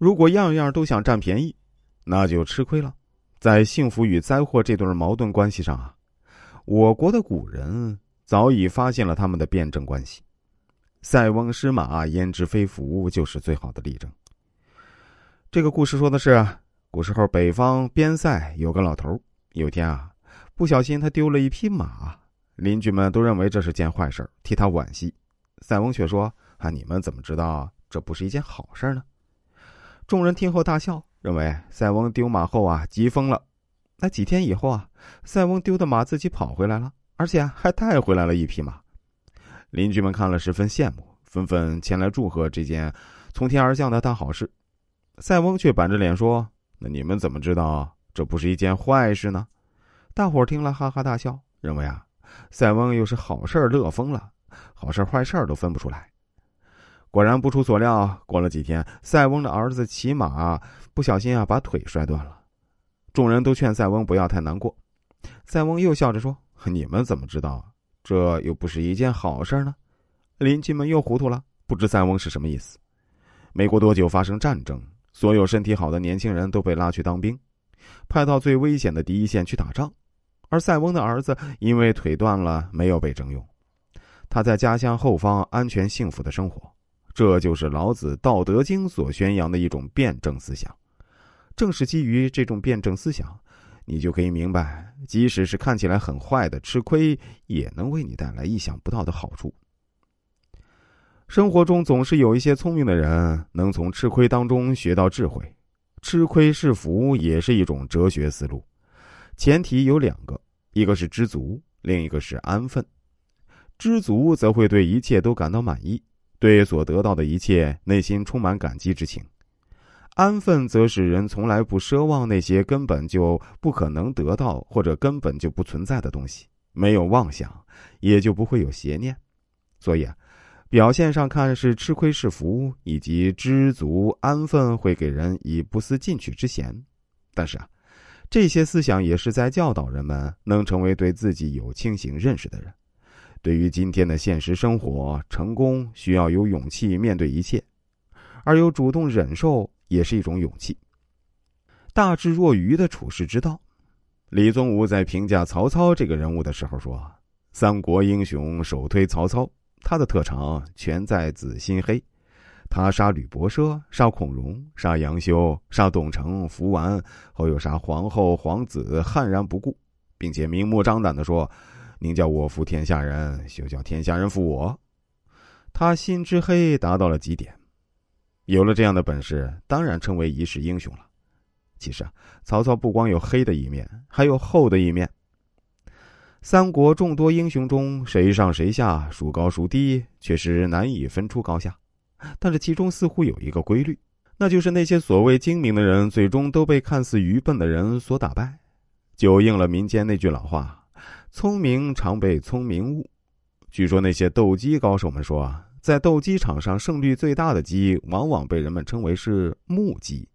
如果样样都想占便宜，那就吃亏了。在幸福与灾祸这对矛盾关系上啊，我国的古人早已发现了他们的辩证关系。塞翁失马，焉知非福，就是最好的例证。这个故事说的是，古时候北方边塞有个老头，有天啊，不小心他丢了一匹马，邻居们都认为这是件坏事，替他惋惜。塞翁却说：“啊，你们怎么知道这不是一件好事呢？”众人听后大笑。认为塞翁丢马后啊，急疯了。那几天以后啊，塞翁丢的马自己跑回来了，而且还带回来了一匹马。邻居们看了十分羡慕，纷纷前来祝贺这件从天而降的大好事。塞翁却板着脸说：“那你们怎么知道这不是一件坏事呢？”大伙儿听了哈哈大笑，认为啊，塞翁又是好事乐疯了，好事坏事都分不出来。果然不出所料，过了几天，塞翁的儿子骑马不小心啊，把腿摔断了。众人都劝塞翁不要太难过。塞翁又笑着说：“你们怎么知道这又不是一件好事呢？”邻居们又糊涂了，不知塞翁是什么意思。没过多久，发生战争，所有身体好的年轻人都被拉去当兵，派到最危险的第一线去打仗。而塞翁的儿子因为腿断了，没有被征用，他在家乡后方安全幸福的生活。这就是老子《道德经》所宣扬的一种辩证思想。正是基于这种辩证思想，你就可以明白，即使是看起来很坏的吃亏，也能为你带来意想不到的好处。生活中总是有一些聪明的人，能从吃亏当中学到智慧。吃亏是福，也是一种哲学思路。前提有两个，一个是知足，另一个是安分。知足则会对一切都感到满意。对所得到的一切，内心充满感激之情；安分则使人从来不奢望那些根本就不可能得到或者根本就不存在的东西，没有妄想，也就不会有邪念。所以啊，表现上看是吃亏是福，以及知足安分会给人以不思进取之嫌，但是啊，这些思想也是在教导人们能成为对自己有清醒认识的人。对于今天的现实生活，成功需要有勇气面对一切，而有主动忍受也是一种勇气。大智若愚的处世之道，李宗吾在评价曹操这个人物的时候说：“三国英雄首推曹操，他的特长全在子心黑。他杀吕伯奢，杀孔融，杀杨修，杀董承、伏完，后又杀皇后、皇子，悍然不顾，并且明目张胆的说。”宁叫我负天下人，休叫天下人负我。他心之黑达到了极点，有了这样的本事，当然称为一世英雄了。其实啊，曹操不光有黑的一面，还有厚的一面。三国众多英雄中，谁上谁下，孰高孰低，确实难以分出高下。但是其中似乎有一个规律，那就是那些所谓精明的人，最终都被看似愚笨的人所打败，就应了民间那句老话。聪明常被聪明误。据说那些斗鸡高手们说啊，在斗鸡场上胜率最大的鸡，往往被人们称为是木鸡。